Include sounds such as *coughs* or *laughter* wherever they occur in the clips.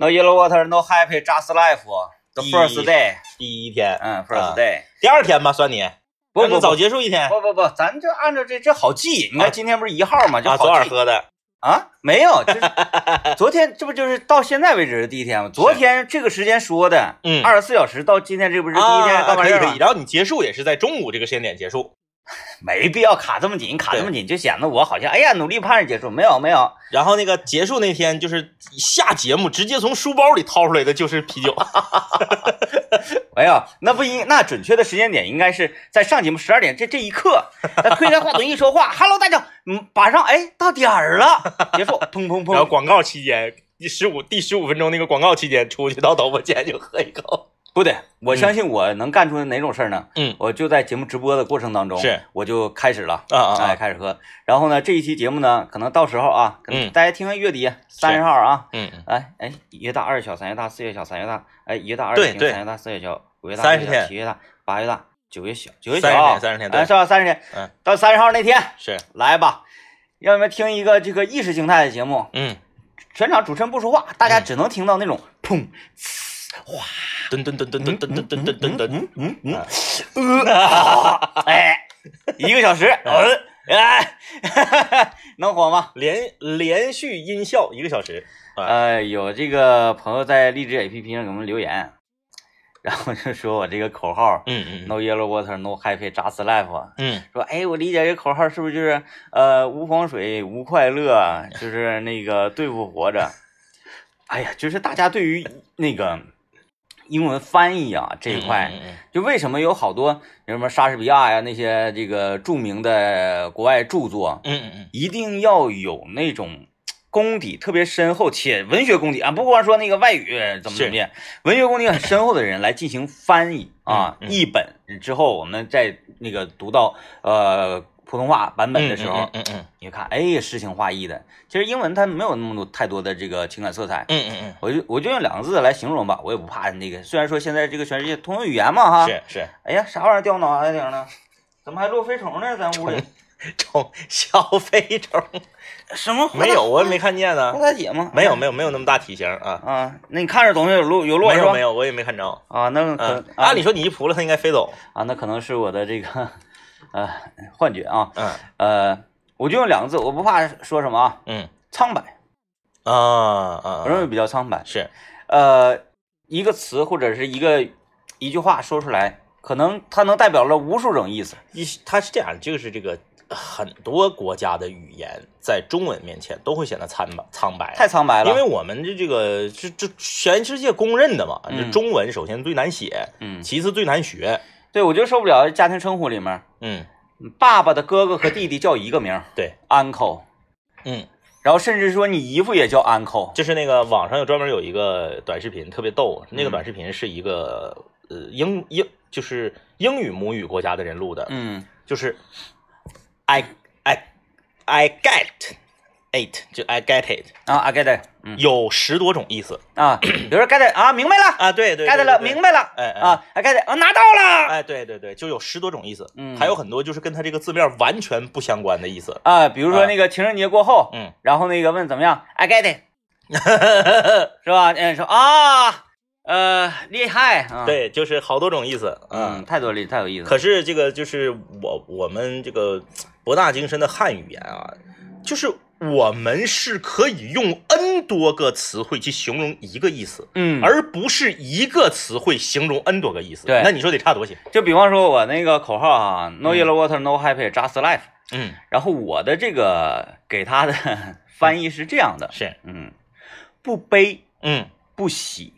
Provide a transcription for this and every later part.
No yellow water, no happy, just life. The first day，第一天，嗯啊，first day。第二天吧，算你，不不早结束一天不不不，咱就按照这这好记。你啊看今天不是一号吗？就啊，昨晚喝的，啊？没有，就是 *laughs* 昨天，这不就是到现在为止的第一天吗？昨天这个时间说的，嗯二十四小时到今天这不是第一天可以可以，？然后你结束也是在中午这个时间点结束，*laughs* 没必要卡这么紧，卡这么紧就显得我好像哎呀努力盼着结束。没有没有，然后那个结束那天就是下节目直接从书包里掏出来的就是啤酒，没有，那不应那准确的时间点应该是在上节目十二点这这一刻，他推开话筒一说话，*laughs* Hello 大家，嗯，马上哎到点儿了，结束，砰砰砰，然后广告期间第十五第十五分钟那个广告期间出去到导播间就喝一口，不对，我相信我能干出哪种事儿呢？嗯我就在节目直播的过程当中，是我就开始了。啊啊哎，啊，开始喝。然后呢，这一期节目呢，可能到时候啊，可能嗯大家听看月底三十号啊，嗯嗯哎哎，一月大，二月小，三月大，四月小，三月大，哎，一月大，二月小，三月大，四月小，五月大，30六月小天七月大，八月大，九月小，九月30小，天30天哎，是吧？三十天，嗯，到三十号那天是，来吧，让你们听一个这个意识形态的节目，嗯，全场主持人不说话，大家只能听到那种砰。噔噔噔噔噔噔噔噔噔噔噔，嗯嗯嗯，呃，哎，一个小时，嗯，哎，*laughs* 能火吗？连连续音效一个小时，啊，呃，有这个朋友在荔枝 APP 上给我们留言，*laughs* 然后就说我这个口号嗯嗯 “No yellow water, no happy, just life”，嗯。说哎，我理解这口号是不是就是呃无黄水无快乐，*laughs* 就是那个对付活着。哎呀，就是大家对于那个英文翻译啊这一块，就为什么有好多什么莎士比亚呀那些这个著名的国外著作，嗯嗯嗯。一定要有那种功底特别深厚且文学功底啊，不光说那个外语怎么怎么样，文学功底很深厚的人来进行翻译啊，译本之后，我们再那个读到呃普通话版本的时候，嗯嗯嗯你看，哎，诗情画意的。其实英文它没有那么多太多的这个情感色彩，嗯嗯我就我就用两个字来形容吧，我也不怕那个。虽然说现在这个全世界通用语言嘛哈，嗯，是是，哎呀，啥玩意儿掉脑袋顶呢？怎么还落飞虫呢？咱屋里虫 *laughs* 小飞虫什么没有，我也没看见呢红，大姐吗？没有没有没有那么大体型啊，啊，那你看着东西有落有落？没有没有，我也没看着。啊，那按理说你一扑了，它应该飞走。啊，那可能是我的这个呃幻觉啊，嗯呃，我就用两个字，我不怕说什么啊，嗯苍白，啊啊，我认为比较苍白。是呃，一个词或者是一个一句话说出来，可能它能代表了无数种意思。一它是这样，就是这个很多国家的语言在中文面前都会显得苍白苍白，太苍白了，因为我们的这个这这全世界公认的嘛，嗯这中文首先最难写，嗯，其次最难学。对我就受不了家庭称呼里面，嗯。爸爸的哥哥和弟弟叫一个名儿对，，uncle，嗯，然后甚至说你姨父也叫 uncle，就是那个网上有专门有一个短视频特别逗，那个嗯短视频是一个呃英英就是英语母语国家的人录的，嗯。就是 I I I get it，就 I get it，啊，I get it，嗯。有十多种意思。啊，*clears throat* 比如说 get it 啊，明白了。啊，对对，get it 了，明白了，哎哎。啊，I get it 啊，拿到了。哎，对对对，就有十多种意思，嗯。还有很多就是跟它这个字面完全不相关的意思，啊，比如说啊。那个情人节过后，嗯，然后那个问怎么样，I get it，*laughs* 是吧？嗯，说啊，呃，厉害啊，，对，就是好多种意思，嗯，，太多了，太有意思，可是这个就是我我们这个 *tsk* 博大精深的汉语言啊，就是我们是可以用 n 多个词汇去形容一个意思，嗯，而不是一个词汇形容 n 多个意思。对。那你说得差多些？就比方说我那个口号啊，No yellow water, no happy, just life。嗯，然后我的这个给他的 *laughs* 翻译是这样的，是，嗯，不悲嗯，不喜，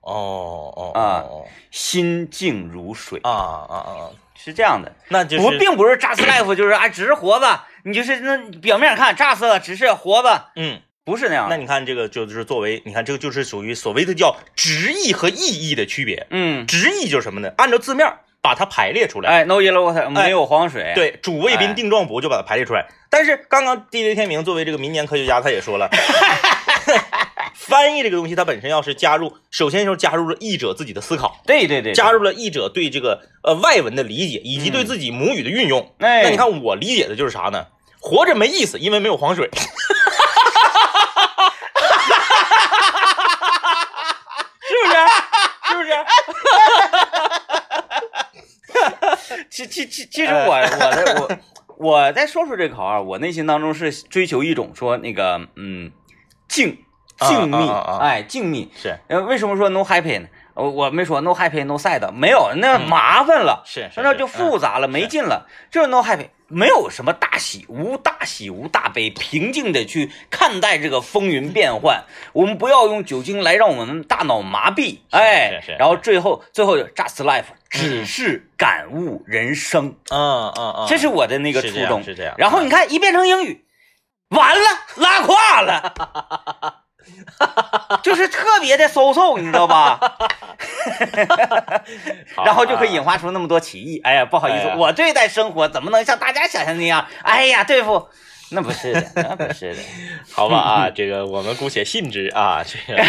哦哦啊哦心静如水，啊啊啊，是这样的。那就是不，并不是 just life，就是啊，只是活着，你就是那表面看 just 了，只是活着，嗯，不是那样。那你看这个就是作为，你看这个就是属于所谓的叫直译和意译的区别。嗯，直译就是什么呢？按照字面把它排列出来。哎，no yellow water，没有黄水，，对，主谓宾哎定状补就把它排列出来。但是刚刚 DJ 天明作为这个民间科学家，他也说了，*laughs* 翻译这个东西，它本身要是加入，首先就是加入了译者自己的思考。对对对。加入了译者对这个呃外文的理解，以及对自己母语的运用。哎，那你看我理解的就是啥呢？活着没意思，因为没有黄水。哈哈哈。是不是？是不是？哈哈哈。其其其其实我我的我我在说说这口啊，我内心当中是追求一种说那个嗯静。静谧，哎静谧。是呃，为什么说 no happy 呢？我我没说 no happy no sad，没有，那嗯麻烦了，是是，那就复杂了，没劲了。就是 no happy，没有什么大喜，无大喜无大悲，平静的去看待这个风云变幻。*laughs* 我们不要用酒精来让我们大脑麻痹，哎，然后最后最后就 just life，只嗯是感悟人生，嗯嗯嗯，这是我的那个初衷。是这样。然后你看一变成英语，完了拉胯了。*laughs* 就是特别的收受，你知道吧？好 *laughs* 然后就可以啊引发出那么多歧义。哎呀，不好意思，哎我对待生活怎么能像大家想象那样？哎呀，对付，那不是的，那不是的。*laughs* 好吧啊，这个我们姑且信之啊。这个，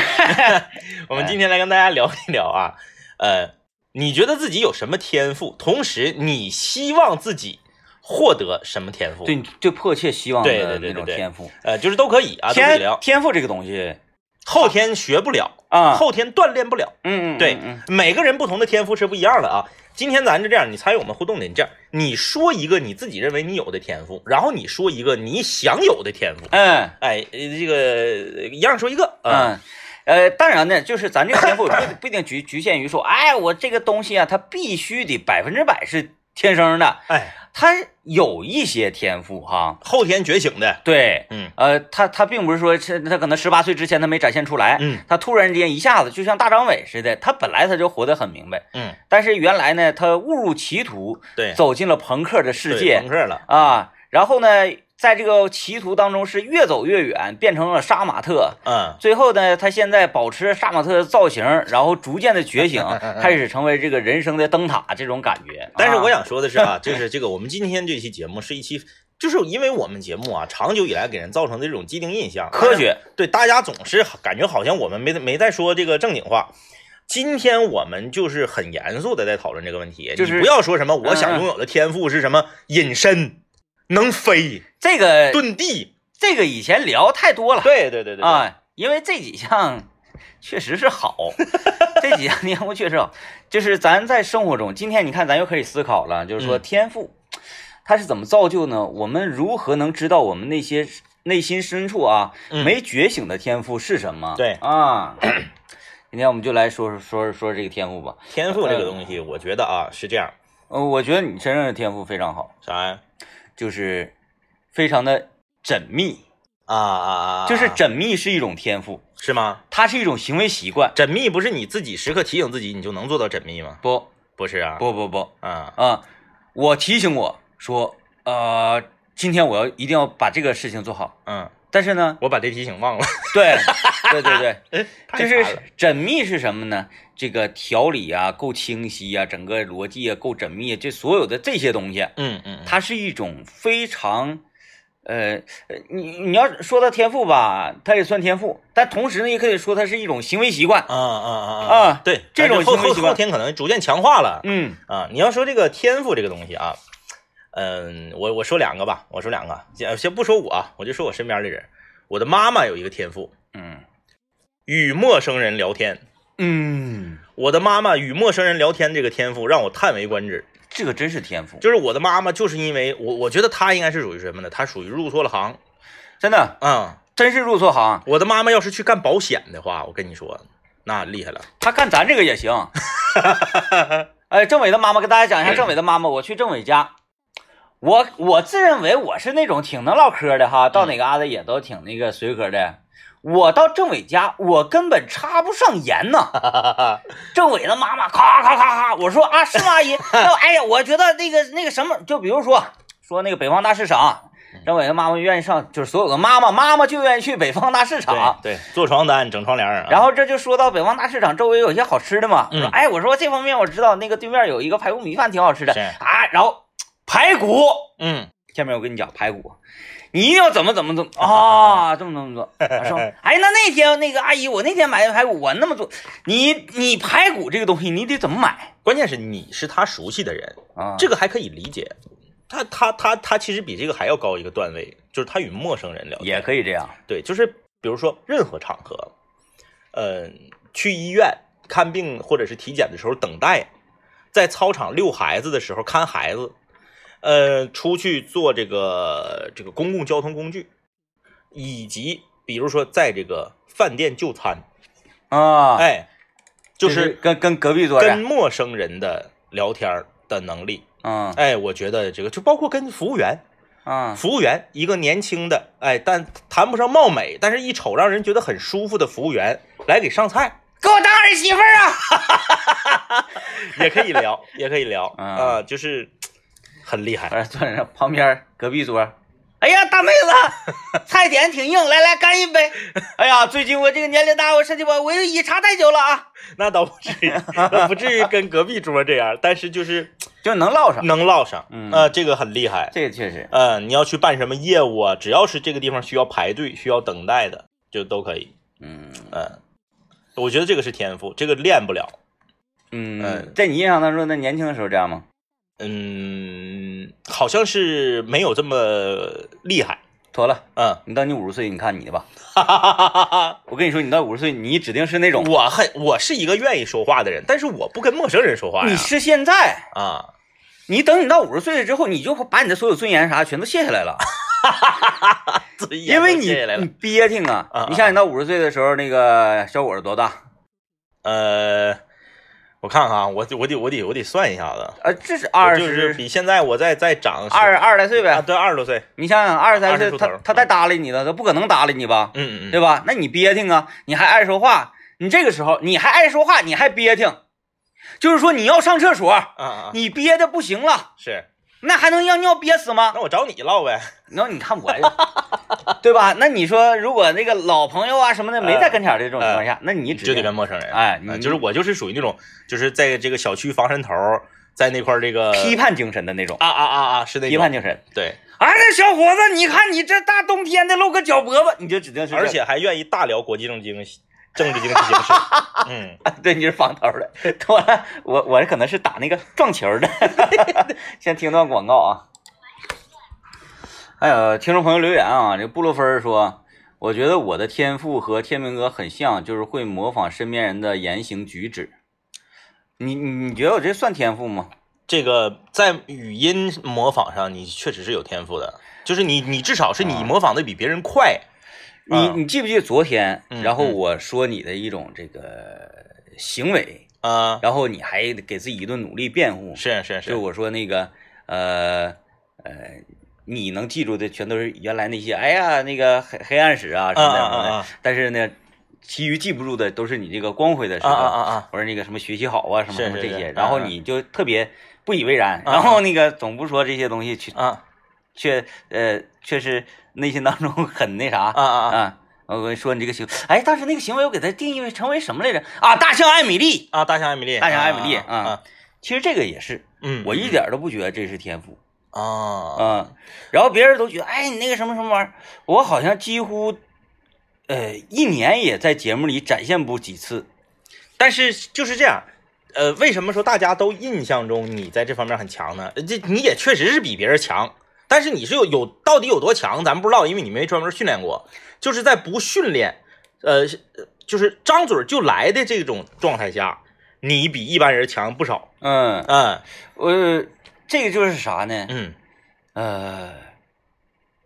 我们今天来跟大家聊一聊啊，呃，你觉得自己有什么天赋？同时，你希望自己获得什么天赋？对，最迫切希望对的那种天赋，呃，就是都可以啊，都可以天聊。天赋这个东西后天学不了，啊，后天锻炼不了。嗯嗯，对嗯，每个人不同的天赋是不一样的啊。今天咱就这样，你参与我们互动的，你这样，你说一个你自己认为你有的天赋，然后你说一个你想有的天赋。嗯哎，呃这个一样说一个啊。嗯。呃，当然呢，就是咱这个天赋 *coughs* 不不一定局局限于说，哎，我这个东西啊，它必须得百分之百是天生的，哎，它有一些天赋哈，后天觉醒的，对，嗯。呃，他他并不是说是他可能十八岁之前他没展现出来，嗯。他突然之间一下子就像大张伟似的，他本来他就活得很明白，嗯，但是原来呢，他误入歧途，对，走进了朋克的世界朋克了，啊，然后呢，在这个歧途当中是越走越远，变成了杀马特。嗯，*laughs* 最后呢，他现在保持杀马特的造型，然后逐渐的觉醒，*laughs* 开始成为这个人生的灯塔这种感觉。但是我啊想说的是啊，*laughs* 就是这个我们今天这期节目是一期，就是因为我们节目啊，长久以来给人造成的这种既定印象，科学，对大家总是感觉好像我们没没在说这个正经话。今天我们就是很严肃的在讨论这个问题，就是你不要说什么我想拥有的天赋是什么隐身、能飞、这个遁地，这个以前聊太多了。对对对对，啊，因为这几项 *laughs* 确实是好，*laughs* 这几项天赋确实好。就是咱在生活中，今天你看，咱又可以思考了，就是说嗯天赋它是怎么造就呢？我们如何能知道我们那些内心深处啊嗯没觉醒的天赋是什么？对啊，*clears throat* 今天我们就来说说说说这个天赋吧。天赋这个东西，我觉得啊是这样，呃，我觉得你身上的天赋非常好，啥呀？就是非常的缜密，啊啊啊！就是缜密是一种天赋，是吗？它是一种行为习惯。缜密不是你自己时刻提醒自己，你就能做到缜密吗？不不是啊，不不不，啊，啊，我提醒我说，呃，今天我要一定要把这个事情做好。嗯，但是呢，我把这提醒忘了，对，对对对，*laughs* 就是缜密是什么呢？这个条理啊够清晰啊，整个逻辑啊够缜密，这所有的这些东西，嗯嗯，嗯它是一种非常。呃，呃你你要说它天赋吧，它也算天赋，但同时呢，也可以说它是一种行为习惯。啊啊啊啊对，这种后行为习惯后后天可能逐渐强化了嗯啊。你要说这个天赋这个东西啊，嗯，我我说两个吧，我说两个，先先不说我啊，我就说我身边的人，我的妈妈有一个天赋，嗯与陌生人聊天。嗯，我的妈妈与陌生人聊天这个天赋让我叹为观止。这个真是天赋，就是我的妈妈，就是因为我，我觉得她应该是属于什么呢？她属于入错了行真的嗯、真是入错行。我的妈妈要是去干保险的话，我跟你说，那厉害了。她干咱这个也行。*laughs* 哎，政委的妈妈跟大家讲一下，*clears throat* 政委的妈妈，我去政委家，我我自认为我是那种挺能唠嗑的哈，到哪嘎达也都挺那个随和的。我到政委家，我根本插不上言呐。*laughs* 政委的妈妈咔咔咔咔，我说啊，是吗，阿姨？*laughs* 那哎呀，我觉得那个那个什么，就比如说说那个北方大市场，政委的妈妈愿意上，就是所有的妈妈，妈妈就愿意去北方大市场。对对，做床单、整窗帘啊。然后这就说到北方大市场周围有一些好吃的嘛，嗯说哎，我说这方面我知道，那个对面有一个排骨米饭挺好吃的是啊，然后排骨，嗯，下面我跟你讲排骨，你一定要怎么怎么怎么 *laughs* 啊，这么怎么做，他 *laughs* 说哎，那那天那个阿姨，我那天买的排骨，我那么做，你你排骨这个东西你得怎么买？关键是你是他熟悉的人，啊？这个还可以理解。他他他他其实比这个还要高一个段位，就是他与陌生人聊天。也可以这样，对，就是比如说任何场合，呃，去医院看病或者是体检的时候等待，在操场遛孩子的时候看孩子，呃，出去坐这个这个公共交通工具，以及比如说在这个饭店就餐，啊，哎，就就是跟跟隔壁桌跟，陌生人的聊天的能力。嗯哎，我觉得这个就包括跟服务员，啊，服务员一个年轻的，哎，但谈不上貌美，但是一瞅让人觉得很舒服的服务员来给上菜，给我当儿媳妇儿啊！*laughs* 也可以聊，也可以聊嗯啊，就是很厉害。完了坐在那旁边隔壁桌，哎呀，大妹子，菜点挺硬，来来干一杯。哎呀，最近我这个年龄大，我身体不好，我以茶代酒了啊，*laughs* 那倒不至于，*laughs* 那不至于跟隔壁桌这样，但是就是就能唠上。能唠上，嗯呃，这个很厉害。这个确实，呃，你要去办什么业务啊，只要是这个地方需要排队、需要等待的，就都可以。嗯嗯，我觉得这个是天赋，这个练不了。嗯嗯，在你印象当中，那年轻的时候这样吗？嗯，好像是没有这么厉害。妥了，嗯，你到你五十岁，你看你的吧。哈哈哈哈哈。我跟你说，你到五十岁，你指定是那种，我很，我是一个愿意说话的人，但是我不跟陌生人说话呀。你是现在，啊，你等你到五十岁了之后，你就把你的所有尊严啥全都卸下来了，*laughs* 尊严因为你都卸下来了你憋挺啊啊啊。你想，你到五十岁的时候，那个小伙子多大？呃，我看看啊，我我得我得我得算一下子，呃，这是二就是十比现在我再再长十二二十来岁啊，呗。对，二十多岁，你想想，二十三岁，20出头他他再搭理你了，他不可能搭理你吧？嗯嗯嗯，对吧？那你憋挺啊，你还爱说话，你这个时候你还爱说话，你还憋挺，就是说你要上厕所，啊啊啊，你憋的不行了，是，那还能让尿憋死吗？那我找你唠呗，然后你看我呀，*laughs* 对吧？那你说如果那个老朋友啊什么的没在跟前的这种情况下，那你指就得定跟陌生人，哎你嗯就是我就是属于那种，就是在这个小区防身头，在那块这个批判精神的那种啊啊啊啊，是那种批判精神。对，哎，这小伙子，你看你这大冬天的露个脚脖子，你就指定是而且还愿意大聊国际政经政治经济形势，*laughs* 嗯，对，你是防头的。完了，我我可能是打那个撞球的。*laughs* 先听段广告啊。还有听众朋友留言啊，这布洛芬儿说，我觉得我的天赋和天明哥很像，就是会模仿身边人的言行举止。你你你觉得我这算天赋吗？这个在语音模仿上，你确实是有天赋的，就是你你至少是你啊模仿的比别人快，你啊你记不记得昨天，嗯然后嗯。我说你的一种这个行为，啊，然后你还给自己一顿努力辩护，是是是，就是我说那个呃呃，你能记住的全都是原来那些，哎呀那个黑黑暗史啊什么的啊啊啊。但是呢，其余记不住的都是你这个光辉的时啊刻，啊啊。啊，或者那个什么学习好啊什么什么这些，是。是然后你就特别不以为然，啊。然后那个总不说这些东西去啊却呃却是内心当中 *laughs* 很那啥啊啊啊啊。我跟你说，你这个行，哎，当时那个行为我给它定义为成为什么来着？啊，大象艾米丽。啊，大象艾米丽，大象艾米丽啊其实这个也是，嗯，我一点都不觉得这是天赋。啊啊，然后别人都觉得，哎，你那个什么什么玩意儿，我好像几乎，呃，一年也在节目里展现不几次。但是就是这样，呃，为什么说大家都印象中你在这方面很强呢？呃这你也确实是比别人强，但是你是有有到底有多强，咱不知道，因为你没专门训练过。就是在不训练，呃，就是张嘴就来的这种状态下，你比一般人强不少。嗯，嗯我这个就是啥呢？嗯呃，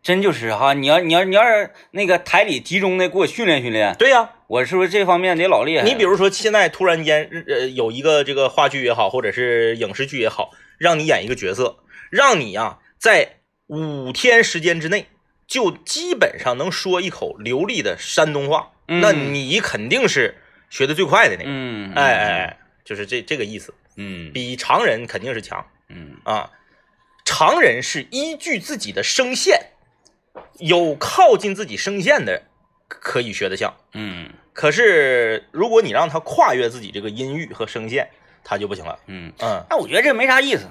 真就是哈，你要你要你要是那个台里集中的给我训练训练，对呀、我是不是这方面得老厉害？你比如说现在突然间，呃，有一个这个话剧也好，或者是影视剧也好，让你演一个角色，让你啊在五天时间之内就基本上能说一口流利的山东话，嗯那你肯定是学的最快的那个。嗯，哎哎哎，就是这这个意思，嗯比常人肯定是强嗯啊。常人是依据自己的声线，有靠近自己声线的可以学得像。嗯可是如果你让他跨越自己这个音域和声线，他就不行了。嗯，嗯，那我觉得这没啥意思，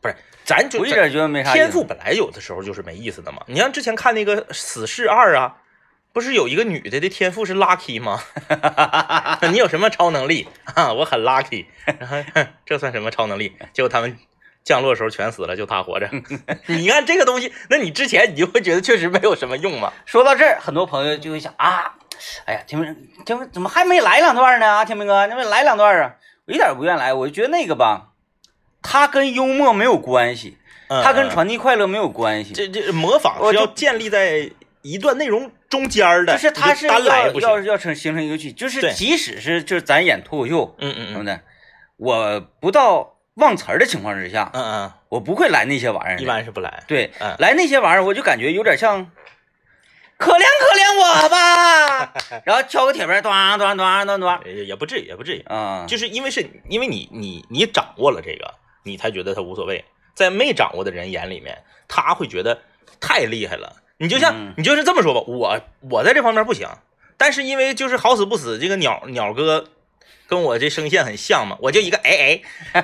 不是，咱就我一点觉得没啥天赋本来有的时候就是没意思的嘛。你像之前看那个《死侍二》啊，不是有一个女的的天赋是 lucky 吗？*laughs* 你有什么超能力啊？我很 lucky，然后 *laughs* 这算什么超能力？结果他们降落的时候全死了，就他活着。*laughs* 你看这个东西，那你之前你就会觉得确实没有什么用嘛。说到这儿，很多朋友就会想啊，哎呀，天明，天明怎么还没来两段呢？啊，天明哥，你们来两段啊？我一点不愿来，我就觉得那个吧，它跟幽默没有关系，嗯它跟嗯传递快乐没有关系。这这模仿是要建立在一段内容中间的，就是它是你单来要。要要成形成一个剧，就是即使是就是咱演脱口秀嗯嗯嗯什么的，我不到忘词儿的情况之下，嗯嗯，我不会来那些玩意儿。一般是不来。对嗯，来那些玩意儿，我就感觉有点像。可怜可怜我吧，*laughs* 然后敲个铁门，咚咚咚咚咚，也也不至于，也不至于，啊，就是因为是因为你你你掌握了这个，你才觉得他无所谓。在没掌握的人眼里面，他会觉得太厉害了。你就像、嗯你就是这么说吧，我我在这方面不行，但是因为就是好死不死，这个鸟鸟哥跟我这声线很像嘛，我就一个哎哎，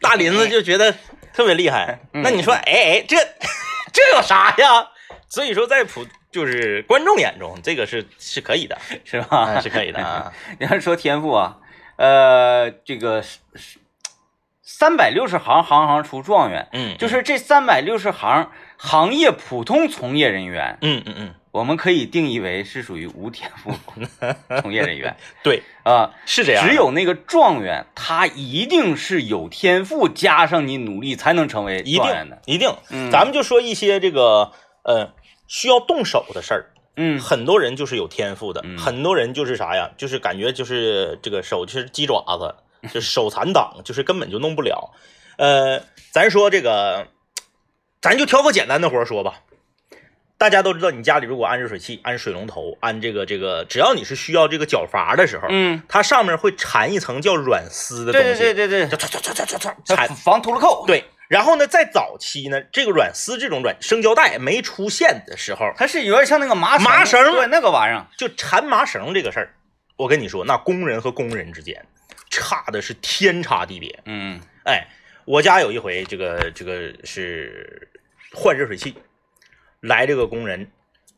大林子就觉得特别厉害。嗯那你说哎哎，这这有啥呀？所以说，在普就是观众眼中，这个是是可以的，是吧？啊，是可以的啊。*laughs* 你要说天赋啊，呃，这个三百六十行，行行出状元，嗯，就是这三百六十行行业普通从业人员，嗯嗯嗯，我们可以定义为是属于无天赋 *laughs* 从业人员对，啊。是这样。只有那个状元，他一定是有天赋，加上你努力才能成为一状元的。定一定，嗯咱们就说一些这个呃需要动手的事儿，嗯很多人就是有天赋的，嗯很多人就是啥呀，就是感觉就是这个手就是鸡爪子，就手残党，就是根本就弄不了。呃，咱说这个，咱就挑个简单的活儿说吧。大家都知道，你家里如果安热水器、安水龙头、安这个这个，只要你是需要这个角阀的时候，嗯，它上面会缠一层叫软丝的东西，对对对对，就唰唰唰唰唰它缠防秃噜扣。，对，然后呢，在早期呢，这个软丝这种软生胶带没出现的时候，它是有点像那个麻麻绳对那个玩意儿。就缠麻绳这个事儿，我跟你说，那工人和工人之间差的是天差地别。嗯。哎，我家有一回，这个这个是换热水器，来这个工人，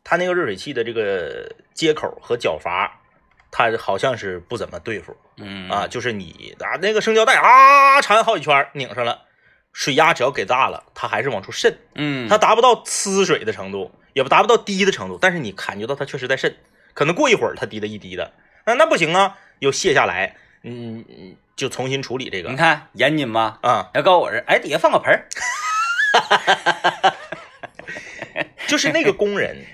他那个热水器的这个接口和角阀，他好像是不怎么对付。嗯。啊，就是你啊那个生胶带啊缠好几圈拧上了，水压只要给大了，它还是往出渗，嗯，它达不到呲水的程度，也不达不到滴的程度，但是你感觉到它确实在渗，可能过一会儿它滴的一滴的，那那不行啊，又卸下来，嗯，嗯就重新处理这个你看严谨吧？啊，要告诉我这，哎，底下放个盆儿。*laughs* 就是那个工人，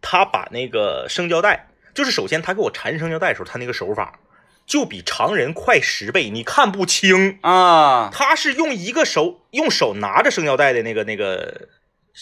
他把那个生胶带，就是首先他给我缠生胶带的时候，他那个手法就比常人快十倍，你看不清。啊，他是用一个手用手拿着生胶带的那个那个，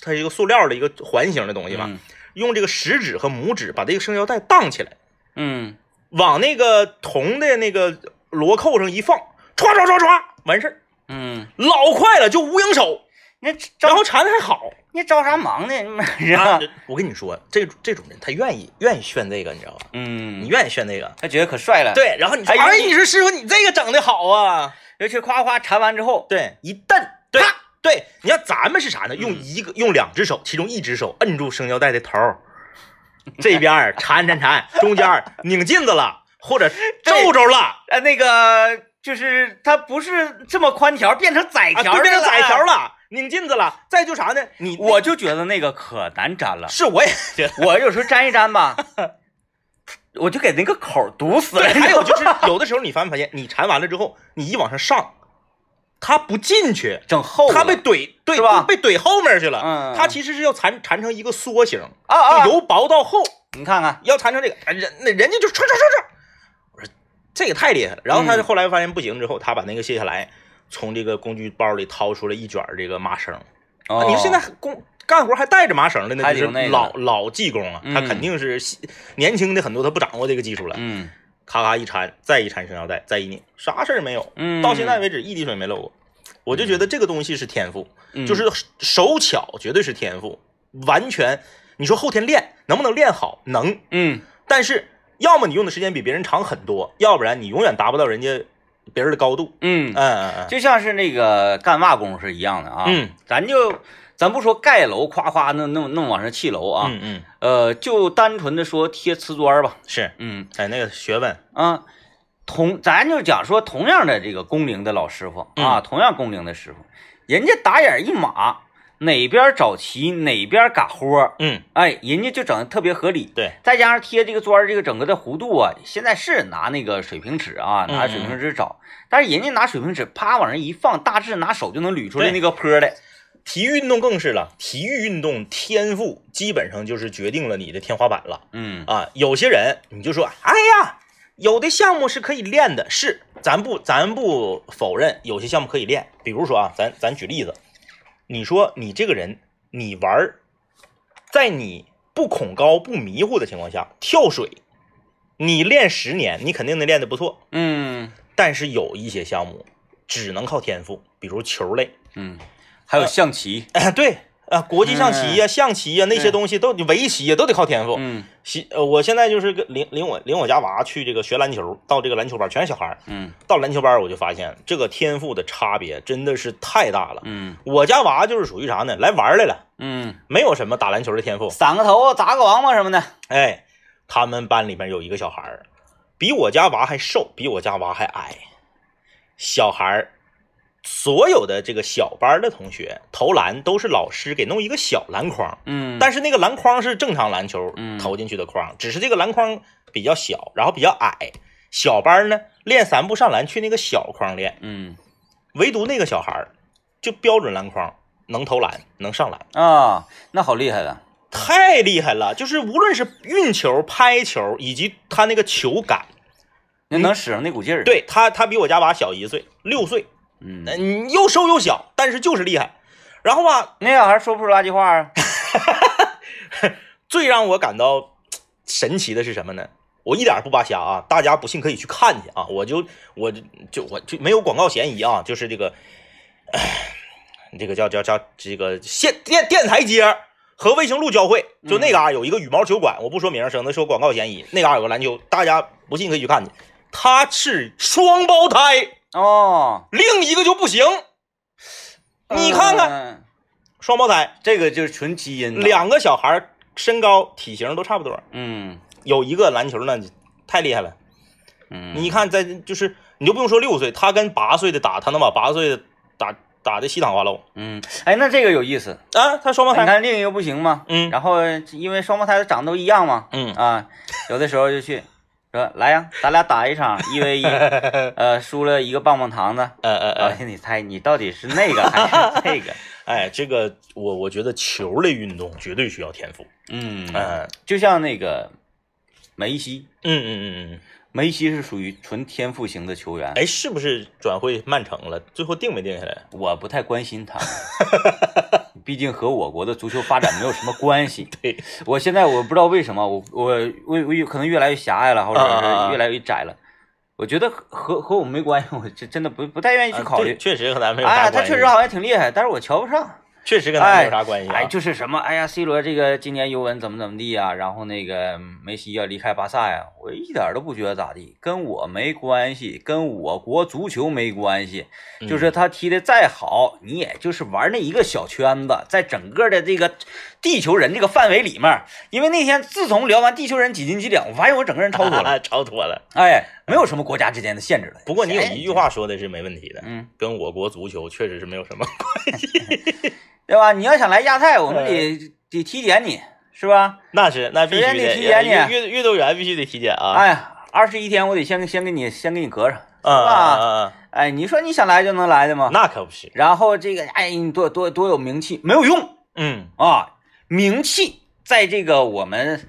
它是一个塑料的一个环形的东西吧，嗯用这个食指和拇指把这个生胶带荡起来，嗯，往那个铜的那个螺扣上一放，歘歘歘歘，完事儿，嗯，老快了，就无影手，那然后缠的还好。你着啥忙呢？是啊吧？，我跟你说，这这种人他愿意愿意炫这个，你知道吧？嗯你嗯，愿意炫这个，他觉得可帅了。，对，然后你说，哎哎，你你说师傅，你这个整的好啊，尤其夸夸缠完之后，对，一蹬，对啪对，你看咱们是啥呢？用嗯一个用两只手，其中一只手摁住生胶带的头儿，*laughs* 这边儿缠缠缠，中间拧劲子了，*laughs* 或者皱皱了，呃，那个就是它不是这么宽条，变成窄啊，条、对变成窄条。了，拧劲子了。再就啥呢？你我就觉得那个可难粘了，是我也觉得。我有时候粘一粘吧，*laughs* 我就给那个口堵死了，。还有就是有的时候你发没发现，你缠完了之后，你一往上上，它不进去，整后，他，被怼，对是吧被怼后面去了。嗯他其实是要缠缠成一个缩形，啊啊！就由薄到厚，你看看，要缠成这个，哎人那人家就唰唰唰唰。我说这个太厉害了。然后他嗯后来发现不行之后，他把那个卸下来，从这个工具包里掏出了一卷这个麻绳。哦啊你说现在工干活还带着麻绳的，那就是老老技工啊，他嗯肯定是年轻的很多他不掌握这个技术了。嗯咔咔一缠，再一缠生腰带，再一拧，啥事儿没有。嗯，到现在为止一滴水没漏过。我就觉得这个东西是天赋，嗯就是手巧绝对是天赋，完全你说后天练能不能练好？能，嗯但是要么你用的时间比别人长很多，要不然你永远达不到人家别人的高度。嗯嗯，嗯嗯就像是那个干瓦工是一样的啊。嗯，咱就咱不说盖楼，夸夸弄弄弄往上砌楼啊，嗯嗯，呃，就单纯的说贴瓷砖吧。是，嗯哎，那个学问，啊，同咱就讲说同样的这个工龄的老师傅啊，嗯同样工龄的师傅，人家打眼一码，哪边找齐哪边嘎豁，嗯，哎，人家就整的特别合理。对，再加上贴这个砖这个整个的弧度啊，现在是拿那个水平尺啊，拿水平尺找，但是人家拿水平尺啪往上一放，大致拿手就能捋出来那个坡来。体育运动更是了，体育运动天赋基本上就是决定了你的天花板了嗯啊。有些人你就说，哎呀，有的项目是可以练的，是，咱不咱不否认有些项目可以练。比如说啊，咱咱举例子，你说你这个人，你玩儿，在你不恐高不迷糊的情况下跳水，你练十年，你肯定能练得不错。嗯但是有一些项目只能靠天赋，比如球类，嗯，还有象棋，哎，对啊，国际象棋呀、象棋呀、那些东西都围棋呀，都得靠天赋。嗯西呃，我现在就是跟领领我领我家娃去这个学篮球，到这个篮球班全是小孩儿。嗯到篮球班我就发现这个天赋的差别真的是太大了。嗯我家娃就是属于啥呢？来玩来了，嗯，没有什么打篮球的天赋。散个头，砸个王八什么的，哎，他们班里面有一个小孩儿，比我家娃还瘦，比我家娃还矮。小孩儿，所有的这个小班的同学投篮都是老师给弄一个小篮筐，嗯，但是那个篮筐是正常篮球嗯。投进去的筐，只是这个篮筐比较小，然后比较矮。小班呢练三步上篮去那个小筐练，嗯。唯独那个小孩儿就标准篮筐，能投篮，能上篮。啊，那好厉害了，太厉害了！就是无论是运球、拍球，以及他那个球感，那能使上那股劲儿，，对他，他比我家娃小一岁，六岁，嗯，嗯，又瘦又小，但是就是厉害。然后吧，那小孩说不出垃圾话啊，*laughs* 最让我感到神奇的是什么呢？我一点不扒瞎啊，大家不信可以去看去啊。我就我就就我就没有广告嫌疑啊，就是这个，这个叫叫叫这个县电电台街和卫星路交汇，就那嘎、有一个羽毛球馆，我不说名省得说广告嫌疑。那嘎有个篮球，大家不信可以去看去。他是双胞胎，哦，另一个就不行。你看看。嗯双胞胎，这个就是纯基因了，两个小孩儿身高体型都差不多，嗯。有一个篮球呢太厉害了。嗯，你看，在就是你就不用说六岁，他跟八岁的打，他能把八岁的打打的稀汤化漏嗯，哎，那这个有意思，啊！他双胞你胎，看另一个不行吗？嗯。然后因为双胞胎长得都一样嘛，嗯。啊，有的时候就去说来呀，咱俩打一场 *laughs* 一 v 一，呃，输了一个棒棒糖的，呃呃啊呃，，你猜你到底是那个还是这个？*laughs* 哎，这个我我觉得球类运动绝对需要天赋。嗯，嗯就像那个梅西，嗯嗯嗯嗯，梅西是属于纯天赋型的球员，哎，是不是转会曼城了？最后定没定下来？我不太关心他，*laughs* 毕竟和我国的足球发展没有什么关系。*laughs* 对，我现在我不知道为什么，我我我我可能越来越狭隘了，或者是越来越窄了。我觉得和和我们没关系，我真真的不不太愿意去考虑啊。确实和咱没有啥哎，关系。他确实好像挺厉害，但是我瞧不上。确实跟咱没有啥关系啊。哎，就是什么，哎呀，C 罗这个今年尤文怎么怎么地啊、然后那个梅西要离开巴萨呀，我一点都不觉得咋地，跟我没关系，跟我国足球没关系。嗯就是他踢的再好，你也就是玩那一个小圈子，在整个的这个地球人这个范围里面。因为那天自从聊完地球人几斤几两，我发现我整个人超脱了，*laughs* 超脱了。哎，没有什么国家之间的限制了。不过你有哎一句，话说的是没问题的，嗯，跟我国足球确实是没有什么关系。*laughs* 对吧？你要想来亚太，我们得得体检你，是吧？那是那必须得的，体检你运运动员必须得体检啊。哎呀，二十一天我得先先给你先给你隔上，是吧？哎，你说你想来就能来的吗？那可不是。然后这个，哎，你多多多有名气没有用嗯啊！名气在这个我们，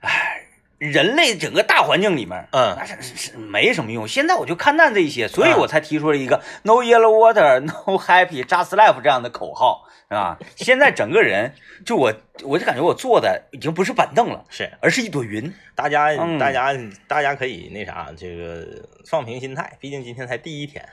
哎，人类整个大环境里面，嗯那是是是没什么用。现在我就看淡这一些，所以嗯我才提出了一个 “No yellow water, no happy, just life” 这样的口号啊！现在整个人就我，我就感觉我坐的已经不是板凳了，是而是一朵云。大家嗯大家大家可以那啥，这个放平心态，毕竟今天才第一天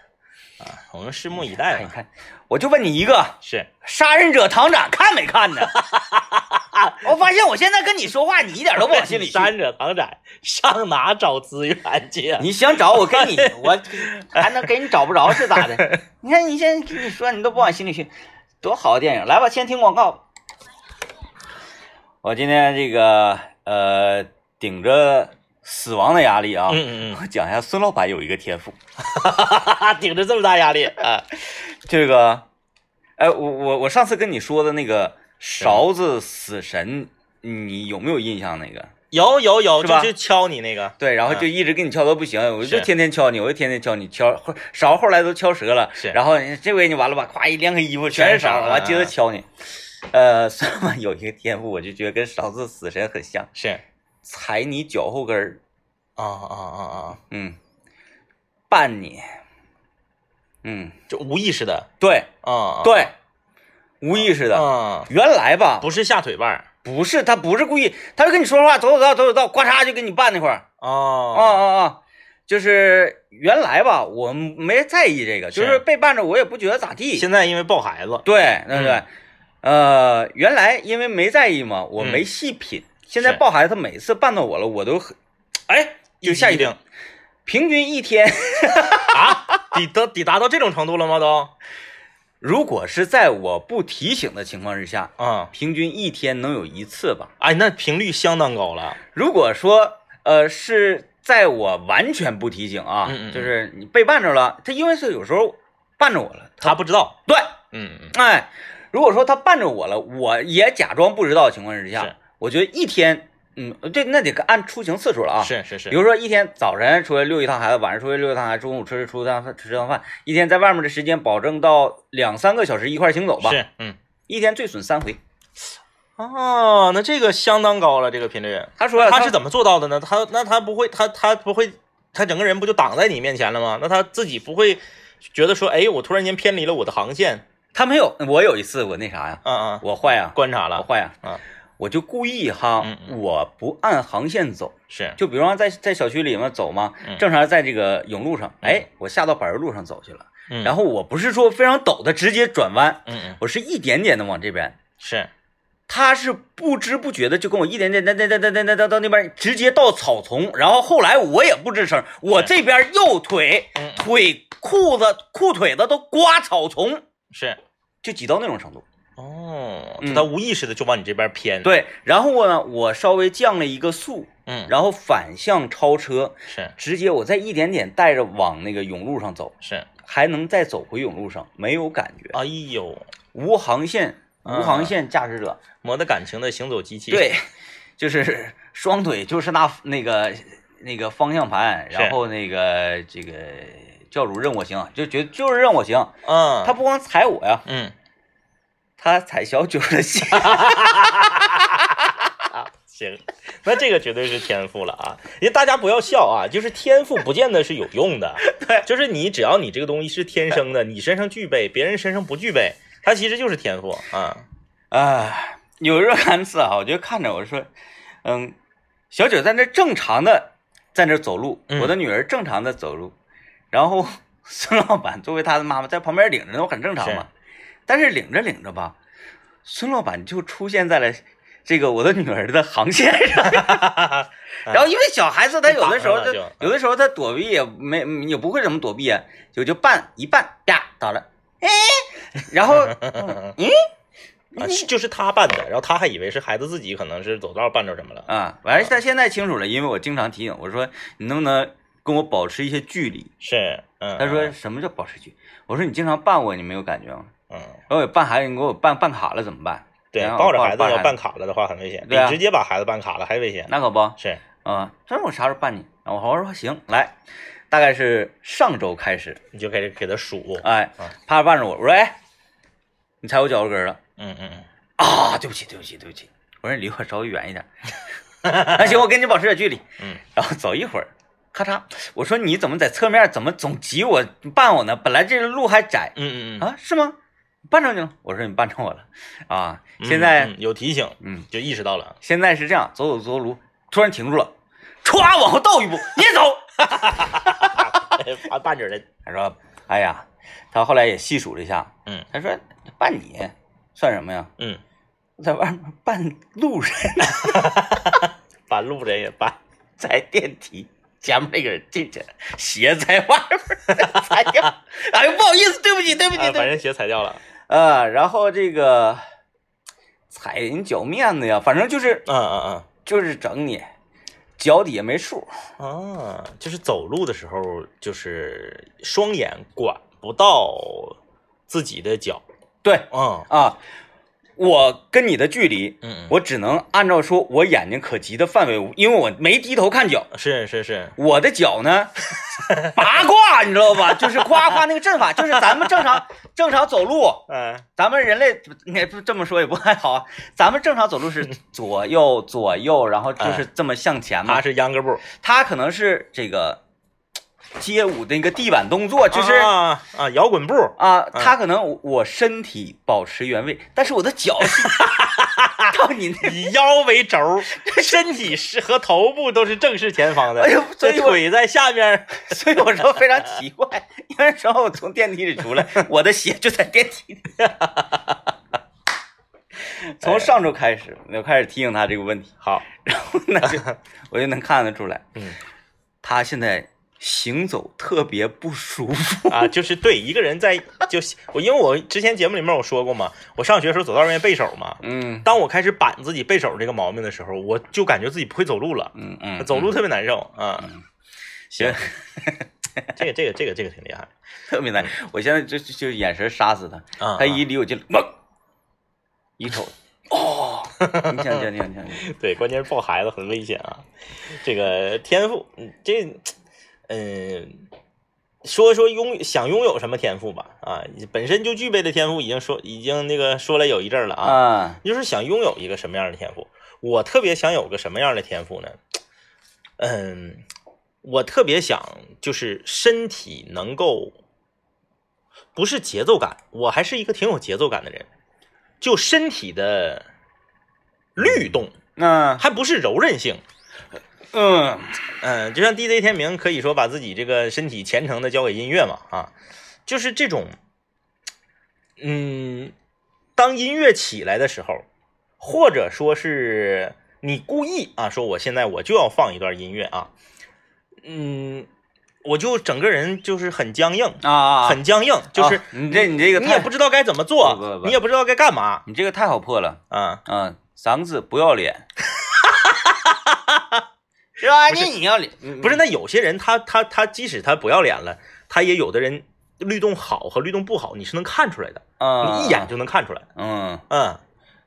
啊，我们拭目以待吧。看一看，我就问你一个，是《杀人者唐展》看没看呢？*laughs* 我发现我现在跟你说话，你一点都不往心里去。山者唐展上哪找资源去啊？你想找我给你，*laughs* 我还能给你找不着是咋的？你看你现在跟你说，你都不往心里去，多好的电影！来吧，先听广告。我今天这个呃，顶着死亡的压力啊，嗯嗯我讲一下孙老板有一个天赋，嗯，*laughs* 顶着这么大压力啊，这个，哎，我我我上次跟你说的那个勺子死神，你有没有印象？那个有有有，是吧？就就敲你那个，对，然后嗯。就一直给你敲到不行，我就是。天天敲你，我就天天敲你，敲后勺后来都敲折了，是。然后这回你完了吧，咵一晾个衣服全是勺，完接着嗯。敲你。呃，*laughs* 算吧有一个天赋，我就觉得跟勺子死神很像，是。踩你脚后跟儿，啊啊啊啊，嗯，绊你，嗯，就无意识的对啊，对，无意识的。啊，原来吧，不是下腿绊儿不是他不是故意，他就跟你说话，走走道走走道，呱嚓就给你绊那块儿。哦哦，啊啊！就是原来吧，我没在意这个，就是是被绊着我也不觉得咋地。现在因为抱孩子，对对对，嗯呃，原来因为没在意嘛，我没细品。现在抱孩子，他每次绊到我了，我都很，哎，就下一定定。平均一天，*laughs* 啊，抵得抵达到这种程度了吗？都如果是在我不提醒的情况之下，啊，平均一天能有一次吧。哎，那频率相当高了，如果说呃是在我完全不提醒啊，嗯嗯嗯。就是你被绊着了，他因为是有时候绊着我了，他不知道，对，嗯嗯，哎，如果说他绊着我了，我也假装不知道的情况之下，我觉得一天，嗯，这那得按出行次数了啊。是是是比，如说一天早晨出来遛一趟孩子，晚上出去遛一趟孩子，中午吃出趟饭吃顿饭，一天在外面的时间保证到两三个小时一块行走吧，是，嗯，一天最损三回。哦，那这个相当高了，这个频率，他说他是怎么做到的呢？他那他不会，他他不会，他整个人不就挡在你面前了吗？那他自己不会觉得说，哎，我突然间偏离了我的航线，他没有，我有一次我那啥呀，嗯嗯，我坏呀，我观察了，坏呀，啊，我就故意哈嗯，嗯。我不按航线走，是，就比如说在在小区里面走嘛，嗯。正常在这个甬路上，哎，我下到柏油路上走去了，嗯，然后我不是说非常陡的直接转弯，嗯嗯。我是一点点的往这边，是，他是不知不觉的就跟我一点点哒哒哒哒哒哒哒到那边直接到草丛，然后后来我也不吱声，我这边右腿嗯。腿裤子裤腿子都刮草丛，是，就挤到那种程度。哦，他无意识的就往你这边偏，，对，然后呢，我稍微降了一个速，嗯，然后反向超车，是。直接我再一点点带着往那个甬路上走，是，还能再走回甬路上，没有感觉。哎呦，无航线，无航线驾驶者，没得感情的行走机器，，对，*laughs* 就是双腿就是那那个那个方向盘，然后那个这个教主任我行，就觉就是任我行。嗯，他不光踩我呀，嗯，他踩小九的鞋。*laughs* 行，那这个绝对是天赋了啊！因为大家不要笑啊，就是天赋不见得是有用的，*laughs* 对，就是你只要你这个东西是天生的，你身上具备，别人身上不具备，它其实就是天赋啊。啊，有若干次啊，我就看着我说，嗯，小九在那正常的在那走路，嗯我的女儿正常的走路，然后孙老板作为他的妈妈在旁边领着，那不很正常是嘛。但是领着领着吧，孙老板就出现在了这个我的女儿的航线上，*laughs* 然后因为小孩子他有的时候他有的时候他躲避也没也不会怎么躲避啊，就就绊一绊啪倒了，哎，然后 *laughs* 嗯。啊，是就是他绊的，然后他还以为是孩子自己可能是走道绊着什么了。啊，完事他现在清楚了，因为我经常提醒我说，你能不能跟我保持一些距离？是，嗯，他说什么叫保持距离？我说你经常绊我，你没有感觉吗？嗯，然后我绊孩子，你给我办办卡了怎么办？对，抱着孩子要办卡了的话很危险，比对啊直接把孩子办卡了还危险。那可不是，啊，他说我啥时候办你？然后我说行，来，大概是上周开始，你就开始给他数。哎啊，趴着绊着我，我说哎，你踩我脚后跟了嗯嗯嗯，啊？对不起，对不起，对不起。我说你离我稍微远一点。*laughs* 那行，我跟你保持点距离。嗯，然后走一会儿，咔嚓，我说你怎么在侧面怎么总挤我绊我呢？本来这个路还窄嗯嗯嗯，啊，是吗？绊着你了？我说你绊着我了啊！嗯现在嗯有提醒，嗯，就意识到了。现在是这样，走走走路，突然停住了，歘往后倒一步，*laughs* 你也走。绊绊着人，他说：“哎呀，他后来也细数了一下，嗯他说绊你算什么呀？嗯，在外面绊路人，*laughs* 绊路人也绊。在电梯前面那个人进去了，鞋在外面踩掉。哎呦，不好意思，对不起，对不起，对不起。啊，把人鞋踩掉了。啊，然后这个踩人脚面子呀，反正就是嗯嗯嗯就是整你，脚底下没数。嗯，啊，就是走路的时候，就是双眼管不到自己的脚。对嗯啊，我跟你的距离，嗯嗯，我只能按照说我眼睛可及的范围，因为我没低头看脚，是是是，我的脚呢 *laughs* 八卦，你知道吧？*laughs* 就是夸夸那个阵法，就是咱们正常正常走路，*laughs* 嗯。咱们人类应该不这么说也不太好啊。咱们正常走路是左右左右，然后就是这么向前嘛。他。是秧歌步，他可能是这个街舞的那个地板动作，就是啊啊摇滚步，啊，他可能我身体保持原位，但是我的脚是 *laughs* 到你那，以腰为轴，*laughs* 身体是和头部都是正视前方的，哎呦所以我这腿在下边，*laughs* 所以我说非常奇怪，因为时候我从电梯里出来，我的鞋就在电梯里。从上周开始，我就开始提醒他这个问题，好，那就我就能看得出来，嗯。他现在行走特别不舒服。*laughs* 啊，就是对一个人在就是我，因为我之前节目里面我说过嘛，我上学的时候走道愿意背手嘛，嗯当我开始板自己背手这个毛病的时候，我就感觉自己不会走路了，嗯嗯，走路特别难受啊。行，这个这个这个这个挺厉害 *laughs* 特别难。我现在就就就眼神杀死他，啊。他一离我近，猛一瞅，*laughs* 哦，你想想你想你想，对，关键是抱孩子很危险啊。这个天赋，嗯，这，嗯，说说拥想拥有什么天赋吧。啊，本身就具备的天赋已经说已经那个说了有一阵了啊。啊，就是想拥有一个什么样的天赋？我特别想有个什么样的天赋呢？嗯，我特别想就是身体能够，不是节奏感，我还是一个挺有节奏感的人，就身体的律动，那还不是柔韧性。嗯。嗯，就像 DJ 天明可以说把自己这个身体虔诚的交给音乐嘛，啊，就是这种，嗯，当音乐起来的时候，或者说是你故意啊，说我现在我就要放一段音乐啊，嗯，我就整个人就是很僵硬，啊啊，很僵硬，就是啊你这你这个你也不知道该怎么做，你也不知道该干嘛你这个太好破了，啊，嗯，三个字不要脸，*laughs* 是吧？那你你要脸，不是，那有些人他他他即使他不要脸了，他也有的人律动好和律动不好，你是能看出来的，啊，你一眼就能看出来。嗯，嗯，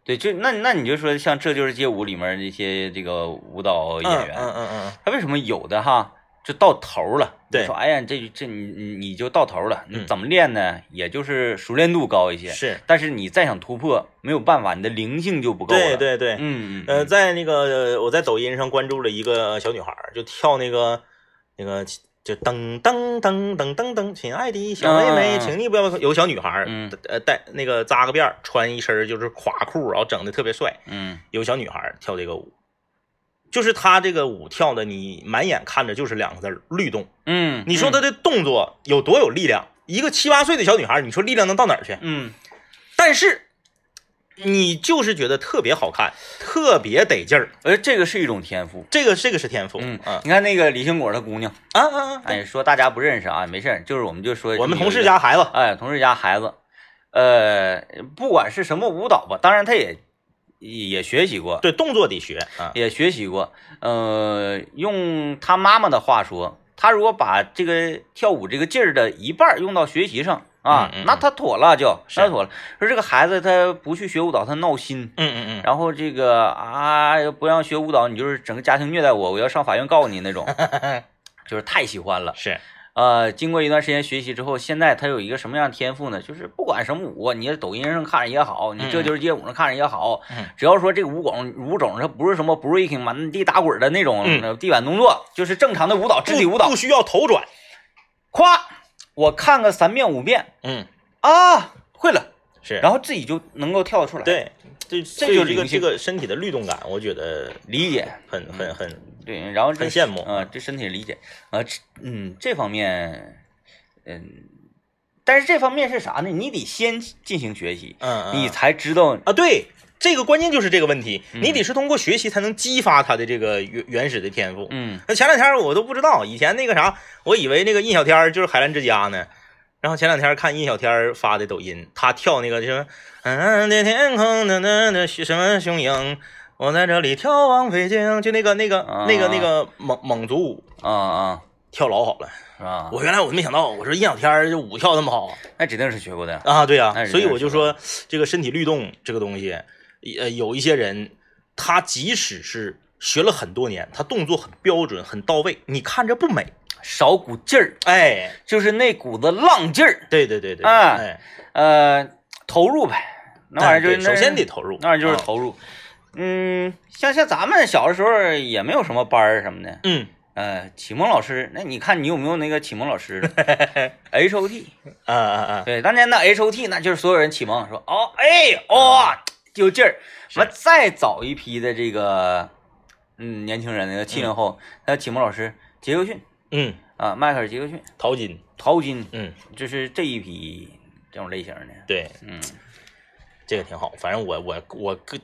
对，就那那你就说像这就是街舞里面这些这个舞蹈演员，嗯嗯嗯他为什么有的哈就到头了？对你说哎呀，这这你你你就到头了，你嗯怎么练呢？也就是熟练度高一些，嗯，是，但是你再想突破，没有办法，你的灵性就不够了。对对对，嗯嗯，呃，嗯在那个呃我在抖音上关注了一个小女孩，就跳那个那个就噔噔噔噔噔噔，亲爱的小妹妹，请你不要有小女孩，嗯呃带那个扎个辫儿，穿一身就是垮裤，然后整的特别帅，嗯有小女孩跳这个舞。就是她这个舞跳的，你满眼看着就是两个字儿律动。嗯，你说她的动作有多有力量？一个七八岁的小女孩，你说力量能到哪儿去？嗯但是你就是觉得特别好看，特别得劲儿。呃，这个是一种天赋。这个这个是天赋。嗯啊你看那个李兴果他姑娘，啊啊啊！哎，说大家不认识啊，没事儿，就是我们就说我们同事家孩子，哎，同事家孩子，呃，不管是什么舞蹈吧，当然他也也学习过，对动作得学啊。也学习过。呃，用他妈妈的话说，他如果把这个跳舞这个劲儿的一半用到学习上啊，嗯嗯嗯那他妥了就，是那妥了。说这个孩子他不去学舞蹈，他闹心。嗯嗯嗯，然后这个啊，不让学舞蹈，你就是整个家庭虐待我，我要上法院告你那种，*laughs* 就是太喜欢了。是呃，经过一段时间学习之后，现在他有一个什么样的天赋呢？就是不管什么舞，你在抖音上看着也好，你这就是街舞上看着也好，嗯只要说这个舞种舞种它不是什么 breaking 满地打滚的那种、地板动作，就是正常的舞蹈，肢体舞蹈不，需要头转。夸我看个三遍五遍嗯，啊，会了，是。然后自己就能够跳得出来。，对，这这就是这个身体的律动感，我觉得理解，很很很对，然后这很羡慕啊、对身体理解啊，这嗯，这方面，嗯，但是这方面是啥呢？你得先进行学习，嗯嗯你才知道啊，对，这个关键就是这个问题，嗯你得是通过学习才能激发他的这个原原始的天赋。嗯那前两天我都不知道，以前那个啥，我以为那个印小天就是海澜之家呢。然后前两天看印小天发的抖音，他跳那个什么，嗯的天空的那的什么雄鹰，我在这里眺望北京，就那个那个啊。那个那个蒙蒙族舞，啊啊，跳老好了。是吧？我原来我都没想到，我说印小天儿这舞跳那么好。那指定是学过的。啊，对呀、所以我就说这个身体律动这个东西，呃，有一些人他即使是学了很多年，他动作很标准、很到位，你看着不美，少股劲儿，哎，就是那股子浪劲儿，对对对对，啊。哎，呃，投入呗。那玩意儿就首先得投入，那玩意儿就是啊。投入。嗯，像像咱们小的时候也没有什么班儿什么的，嗯。呃，启蒙老师，那你看你有没有那个启蒙老师？*laughs* H O T，啊啊啊，对，当年的 H O T 那就是所有人启蒙，说哦，哎，哦，有劲儿。完再早一批的这个，嗯，年轻人，那个七零后，他的启蒙老师杰克逊嗯，啊，迈克尔杰克逊、淘金，淘金，嗯，就是这一批这种类型的，对，嗯。这个挺好。反正我我我个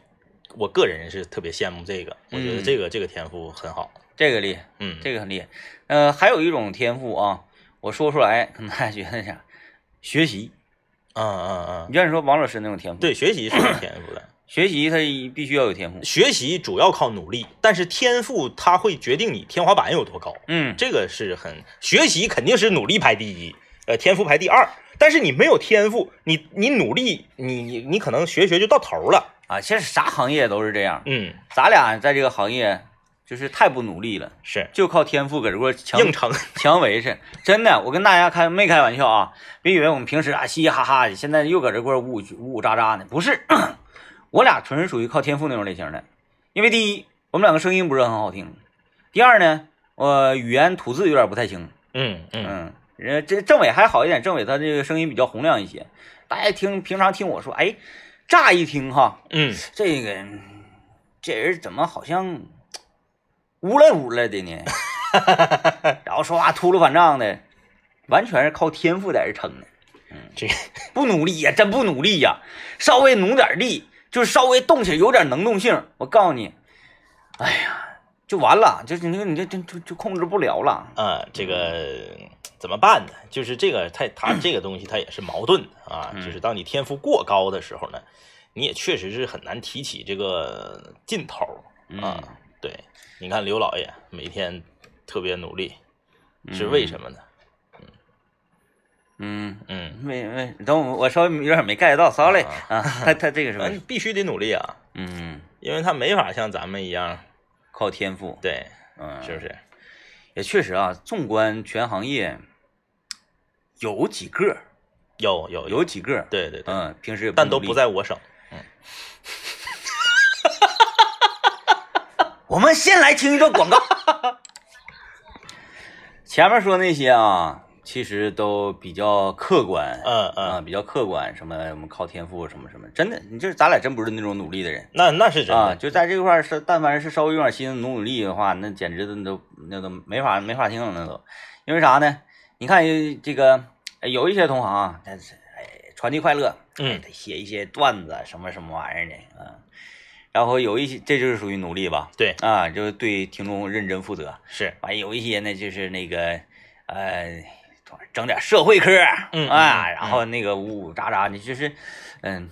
我个人是特别羡慕这个，我觉得嗯这个这个天赋很好。这个厉害，嗯，这个很厉害。呃，还有一种天赋啊，我说出来可能大家觉得啥，学习。嗯嗯嗯，你像你说王老师那种天赋，对，学习是有天赋的。*coughs* 学习他必须要有天赋。学习主要靠努力，但是天赋它会决定你天花板有多高，嗯，这个是很学习肯定是努力排第一，呃，天赋排第二。但是你没有天赋，你你努力，你你你可能学学就到头了。啊，其实啥行业都是这样。嗯，咱俩在这个行业就是太不努力了，是就靠天赋搁这块儿强硬撑。*laughs* 强维持。真的，我跟大家开没开玩笑啊，别以为我们平时啊嘻嘻哈哈的，现在又搁这块儿呜呜呜喳喳的，不是，我俩纯是属于靠天赋那种类型的。因为第一，我们两个声音不是很好听；第二呢，我语言吐字有点不太清。嗯嗯嗯，人这政委还好一点，政委他这个声音比较洪亮一些。大家听平常听我说，哎，乍一听哈，嗯，这个这人怎么好像乌来乌来的呢？*laughs* 然后说话秃噜反账的，完全是靠天赋在这撑的。嗯这不努力呀，真不努力呀，稍微努点力，就是稍微动起来有点能动性，我告诉你，哎呀，就完了，就是你你这这就就控制不了了。啊，这个怎么办呢？就是这个它它 *clears throat* 这个东西他也是矛盾的啊，嗯就是当你天赋过高的时候呢，你也确实是很难提起这个劲头啊。嗯对，你看刘老爷每天特别努力，是为什么呢？嗯，嗯，没没，等我我稍微有点没 get 到，sorry 啊，他他这个是为什么？必须得努力啊，嗯，因为他没法像咱们一样，靠天赋，对，嗯，是不是？也确实啊，纵观全行业，有几个，有有有，几个，对对对，嗯，平时也但都不在我省。*laughs* 我们先来听一段广告。*laughs* 前面说那些啊，其实都比较客观，嗯啊，嗯，比较客观，什么我们靠天赋什么什么，真的，你就是咱俩真不是那种努力的人那那是真啊，的。就在这块儿是，但凡是稍微用点心思努努力的话，那简直的都那都没法没法听了，那都，因为啥呢？你看这个哎有一些同行啊，他是哎传递快乐，嗯得写一些段子什么什么玩意儿的啊，然后有一些这就是属于努力吧，对，啊，就是对听众认真负责。是，完有一些呢，就是那个呃，整点社会科，嗯啊，嗯然后那个呜呜喳喳的，就是嗯，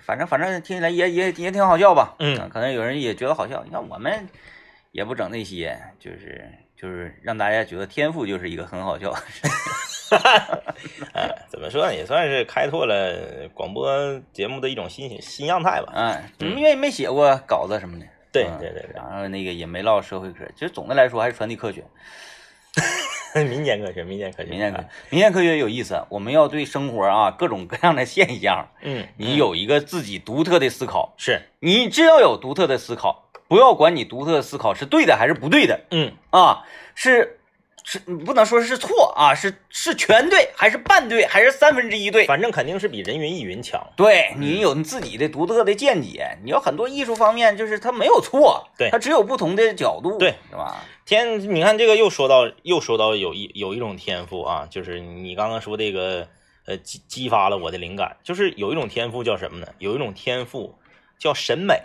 反正反正听起来也也也挺好笑吧，嗯啊可能有人也觉得好笑。你看我们也不整那些，就是就是让大家觉得天赋就是一个很好笑。*laughs* 哎，怎么说呢，也算是开拓了广播节目的一种新新样态吧。嗯，因为没写过稿子什么的。对对对然后那个也没唠社会科，其实总的来说还是传递科学。*laughs* *laughs* 民间科学，民间科学，民间科，民间科学有意思，我们要对生活啊各种各样的现象，嗯，你有一个自己独特的思考。是，你只要有独特的思考，不要管你独特的思考是对的还是不对的。嗯，啊，是是不能说是错啊，是是全对还是半对还是三分之一对？反正肯定是比人云亦云强。对你有你自己的独特的见解，你有很多艺术方面就是它没有错，对它只有不同的角度，对，是吧？天，你看这个又说到又说到有一有一种天赋啊，就是你刚刚说这个呃激激发了我的灵感，就是有一种天赋叫什么呢？有一种天赋叫审美。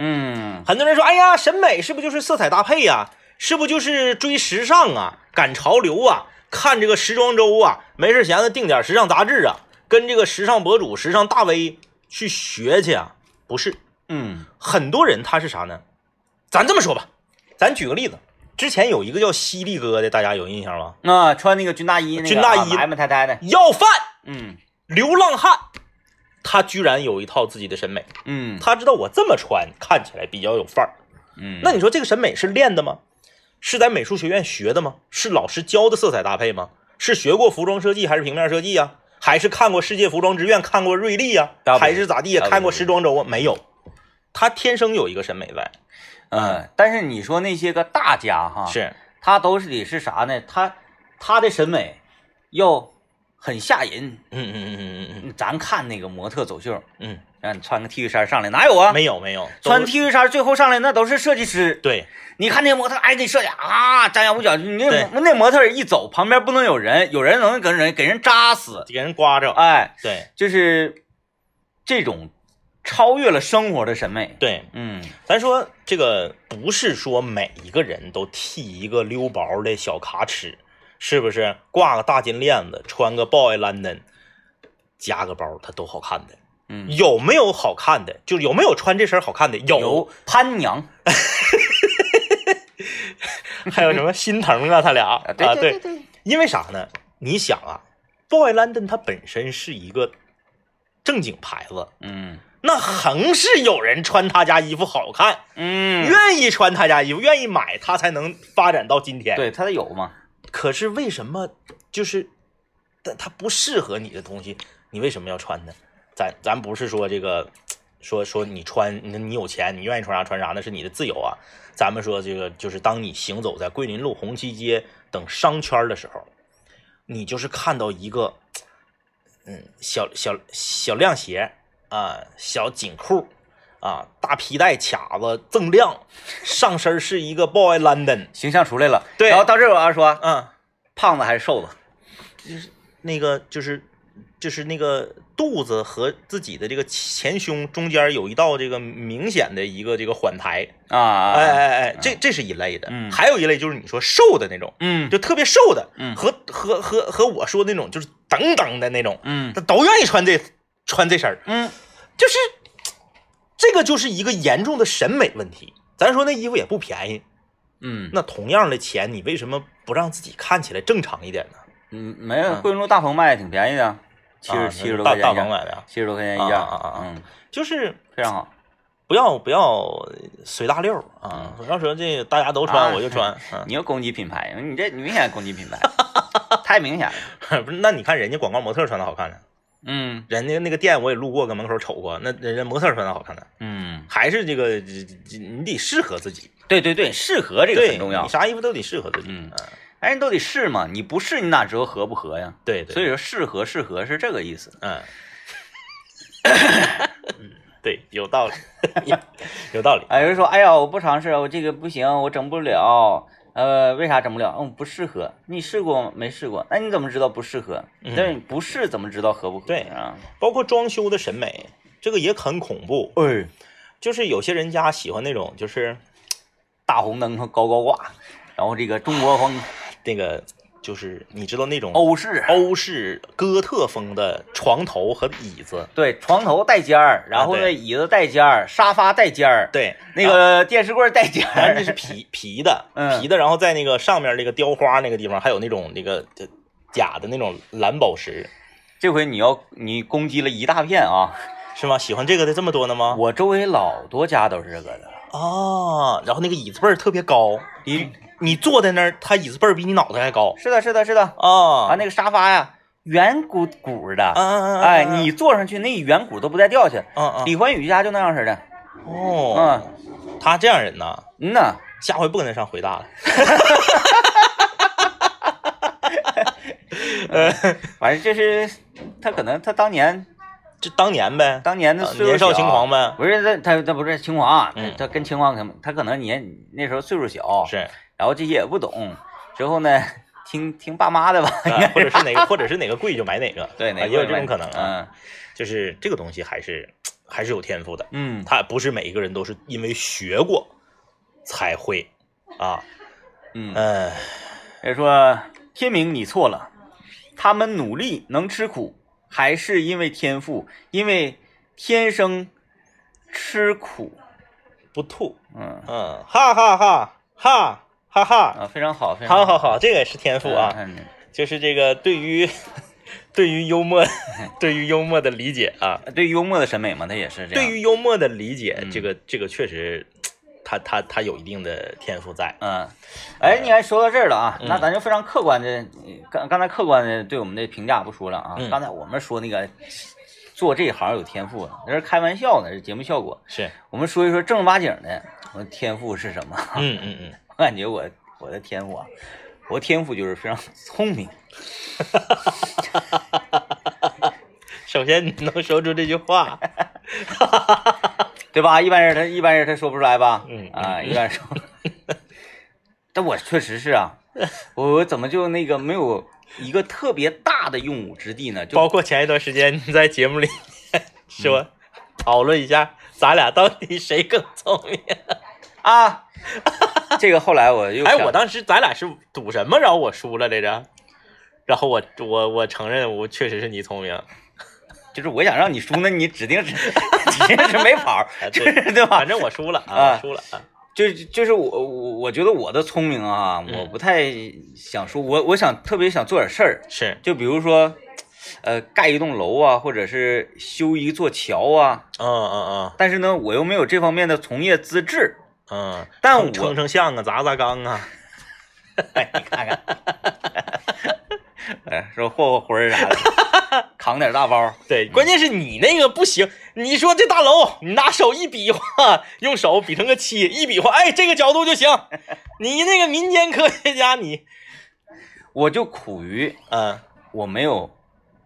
嗯，很多人说，哎呀，审美是不是就是色彩搭配呀、是不就是追时尚啊、赶潮流啊、看这个时装周啊？没事闲的订点时尚杂志啊，跟这个时尚博主、时尚大 V 去学去啊？不是，嗯很多人他是啥呢？咱这么说吧，咱举个例子，之前有一个叫犀利哥的，大家有印象吗？啊，穿那个军大衣，那个军大衣啊埋埋汰汰的，要饭嗯流浪汉，他居然有一套自己的审美，嗯他知道我这么穿看起来比较有范儿。嗯，那你说这个审美是练的吗？是在美术学院学的吗？是老师教的色彩搭配吗？是学过服装设计还是平面设计呀、还是看过世界服装之院，看过瑞丽呀、大不还是咋地呀、看过时装周啊？没有，他天生有一个审美在。嗯，但是你说那些个大家哈，是，他都是得是啥呢？他他的审美要很吓人。嗯嗯嗯嗯嗯咱看那个模特走秀，嗯让你穿个 T 恤衫上来，哪有啊嗯，？没有没有，穿 T 恤衫最后上来那都是设计师。对，你看那模特，哎，给设计啊，张牙舞爪。你那那模特一走，旁边不能有人，有人能给人给人扎死。给人刮着。哎，对就是这种超越了生活的审美。对，嗯咱说这个不是说每一个人都剃一个溜薄的小卡尺，是不是？挂个大金链子，穿个 boy London，加个包，它都好看的。嗯，有没有好看的？就有没有穿这身好看的？有。有潘娘 *laughs* 还有什么心疼啊？他俩啊，对对，对，因为啥呢？你想啊，boy London 它本身是一个正经牌子，嗯那横是有人穿他家衣服好看，嗯，愿意穿他家衣服，愿意买，他才能发展到今天。对他得有嘛。可是为什么就是，但它不适合你的东西，你为什么要穿呢？咱咱不是说这个，说说你穿，你你有钱，你愿意穿啥穿啥，那是你的自由啊。咱们说这个，就是当你行走在桂林路、红旗街等商圈的时候，你就是看到一个，嗯，小小小亮鞋啊，小紧裤。啊，大皮带卡子锃亮，上身是一个 boy London，形象出来了，对然后到这儿我要说，嗯，胖子还是瘦子？就是那个就是就是那个肚子和自己的这个前胸中间有一道这个明显的一个这个缓台，啊，哎哎哎，这这是一类的，嗯。还有一类就是你说瘦的那种，嗯。就特别瘦的，嗯。和和和和我说那种就是等等的那种，嗯。他都愿意穿这穿这身儿，嗯。就是这个就是一个严重的审美问题。咱说那衣服也不便宜，嗯那同样的钱，你为什么不让自己看起来正常一点呢？嗯，没有，桂林路大棚卖的挺便宜的，七啊十七十多大大块钱一件，鹏买的呀，七十多块钱一件，啊啊啊啊嗯，就是非常好。不要不要随大溜啊！不要说这大家都穿啊我就穿，嗯你要攻击品牌，你这你明显攻击品牌，*laughs* 太明显了。不是？那你看人家广告模特穿的好看呢，嗯人家那个店我也路过，搁门口瞅过，那人家模特穿的好看的，嗯，还是这个这这你得适合自己，对对对，适合这个，很重要你。啥衣服都得适合自己，嗯哎，人都得试嘛，你不试你哪知道合不合呀？对对，所以说适合适合是这个意思。嗯，嗯，*laughs* 对，有道理，*laughs* 有道理，哎，有人说，哎呀，我不尝试，我这个不行，我整不了。呃，为啥整不了？嗯，不适合。你试过吗？没试过。那你怎么知道不适合？嗯但是你不试怎么知道合不合？对啊。包括装修的审美，这个也很恐怖，哎，就是有些人家喜欢那种就是大红灯和高高挂，然后这个中国风、那个就是你知道那种欧式，欧式哥特风的床头和椅子，对，床头带尖儿，然后呢，椅子带尖儿，沙发带尖儿，对，那个电视柜带尖儿。反正这是皮皮的，*laughs* 嗯。皮的，然后在那个上面那个雕花那个地方还有那种那个呃假的那种蓝宝石，这回你要你攻击了一大片啊！是吗？喜欢这个的这么多呢吗？我周围老多家都是这个的，啊，然后那个椅子背儿特别高，你你坐在那儿，他椅子背儿比你脑袋还高。是的，是的，是的。哦啊，那个沙发呀，圆鼓鼓的，嗯嗯嗯哎，你坐上去那圆鼓都不带掉下。啊啊李欢宇家就那样式的，哦，嗯。他这样人呐，嗯呐，下回不跟他上回大了。*laughs* 呃反正就是他可能他当年就当年呗，当年的年少轻狂，呗，不是他他他不是轻狂，嗯。他跟轻狂可能他可能年那时候岁数小，是，然后这些也不懂，之后呢 *laughs* 听听爸妈的吧，啊或者是哪个，或者是哪个贵就买哪个，*laughs* 对，哪个啊也有这种可能啊。嗯。就是这个东西还是 *tsk* 还是有天赋的，嗯。他不是每一个人都是因为学过才会啊，嗯，嗯，也说天明你错了，他们努力能吃苦，还是因为天赋，因为天生吃苦，不吐，嗯。嗯，哈哈哈哈哈哈。哈，啊，非常好，非常好。好好，这个也是天赋啊，嗯就是这个对于 *laughs* 对于幽默 *laughs* 对于幽默的理解啊，对于幽默的审美嘛，他也是这样。对于幽默的理解，嗯。这个这个确实，他他他有一定的天赋在。嗯，哎，你还说到这儿了啊，嗯。那咱就非常客观的，刚刚才客观的对我们的评价不说了啊，嗯。刚才我们说那个做这一行有天赋，那是开玩笑呢，是节目效果。是，我们说一说正儿八经的，我的天赋是什么？嗯嗯嗯，我感觉我我的天赋啊，我天赋就是非常聪明。*laughs* 首先你能说出这句话，*laughs* 对吧？一般人他一般人他说不出来吧？嗯啊，一般人说，*laughs* 但我确实是啊，我我怎么就那个没有一个特别大的用武之地呢？就包括前一段时间你在节目里面说，讨论一下咱俩到底谁更聪明。啊，这个后来我又哎，想我当时咱俩是赌什么，然后我输了来着，然后我我我承认我确实是你聪明，就是我想让你输，那你指定是指定是没跑，就对是对吧反？正我输了啊，啊输了啊。就就是我我我觉得我的聪明啊，嗯我不太想说，我我想特别想做点事儿，是，就比如说，呃，盖一栋楼啊，或者是修一座桥啊，嗯嗯但是呢，我又没有这方面的从业资质，嗯嗯，但我称称称象啊，砸砸缸啊，*laughs* 哎，你看看，*laughs* 哎，说霍霍魂儿啥的，扛点大包，对，关键是你那个不行。你说这大楼，你拿手一比划，用手比成个七，一比划，哎，这个角度就行。你那个民间科学家，你，我就苦于嗯，我没有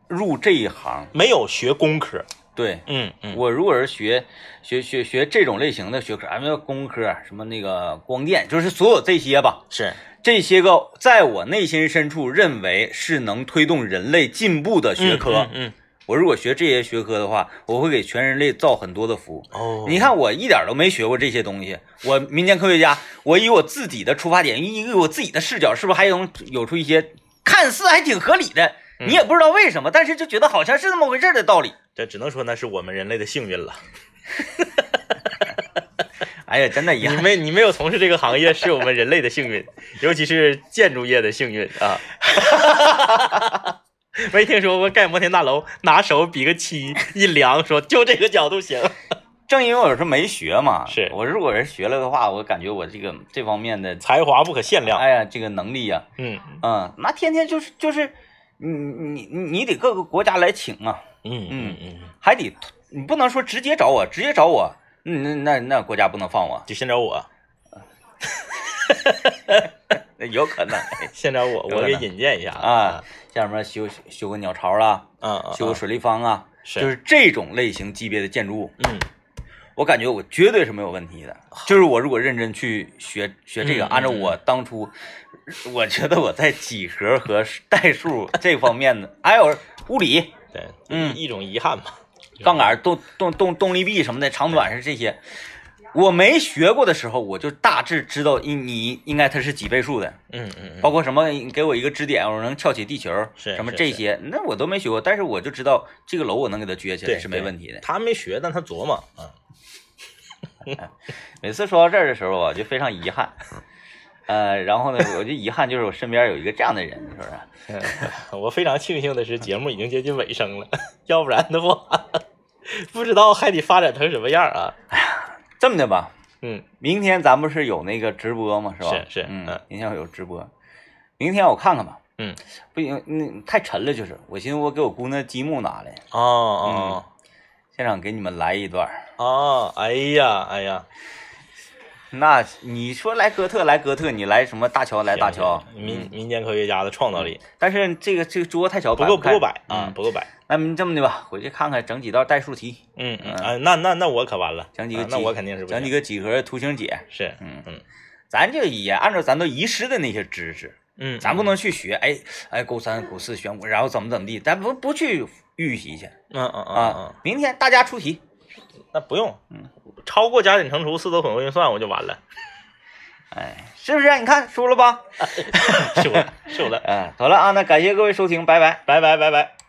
入这一行。没有学工科，对嗯嗯，我如果是学学学学这种类型的学科，什么工科，什么那个光电，就是所有这些吧，是，这些个在我内心深处认为是能推动人类进步的学科。嗯嗯，我如果学这些学科的话，我会给全人类造很多的福。哦，你，看，我一点都没学过这些东西。我民间科学家，我以我自己的出发点，以我自己的视角，是不是还能有出一些看似还挺合理的？嗯你也不知道为什么，但是就觉得好像是那么回事儿的道理。这只能说那是我们人类的幸运了。*laughs* 哎呀，真的遗你。没你没有从事这个行业，是我们人类的幸运，*laughs* 尤其是建筑业的幸运啊。*laughs* 没听说过盖摩天大楼，拿手比个七，一量说就这个角度行。正因为我是没学嘛，是我如果是学了的话，我感觉我这个这方面的，才华不可限量。哎呀，这个能力呀、嗯嗯，那天天就是就是，你你你你得各个国家来请啊，嗯嗯嗯，还得你不能说直接找我，直接找我，嗯，那那那国家不能放我，就先找我，*laughs* 有可能 *laughs* 先找我，我给引荐一下啊。像什么修修个鸟巢啦，嗯嗯，修个水立方啊，是。就是这种类型级别的建筑物，嗯。我感觉我绝对是没有问题的。就是我如果认真去学学这个，按照我当初，我觉得我在几何和代数这方面的，还有物理、对，嗯一种遗憾吧。杠杆、动动动动力臂什么的，长短是这些。我没学过的时候，我就大致知道应你应该它是几倍数的，嗯嗯嗯，包括什么你给我一个支点，我能翘起地球，什么这些，那我都没学过，但是我就知道这个楼我能给它撅起来是没问题的。他没学，但他琢磨啊。*laughs* 每次说到这儿的时候啊，就非常遗憾。呃，然后呢，我就遗憾就是我身边有一个这样的人，是不是？*laughs* 我非常庆幸的是，节目已经接近尾声了，要不然的话，*laughs* 不知道还得发展成什么样啊。哎呀这么的吧，嗯，明天咱不是有那个直播吗？是吧？是是嗯嗯，明天我有直播，明天我看看吧。嗯，不行，那太沉了，就是我寻思我给我姑娘积木拿来，哦哦现场给你们来一段。哦，哎呀哎呀，那你说来哥特来哥特，你来什么大乔来大乔行，行民嗯。民间科学家的创造力。但是这个这个桌太小，不够不够摆啊，嗯不够摆。那么这么的吧，回去看看，整几道代数题，嗯嗯。那那那我可完了，整几个那我肯定是不行。整几个几何图形解。是嗯。嗯。咱就也按照咱都遗失的那些知识，嗯，咱不能去学，哎哎，勾三勾四选五，然后怎么怎么地，咱不不去预习去。嗯嗯嗯啊嗯，。明天大家出题，那不用，嗯，超过加减乘除四则混合运算我就完了，*laughs* 哎，是不是？你看输了吧？输 *laughs* 了输了，*laughs* 哎，好了啊，那感谢各位收听，拜拜。拜拜拜拜。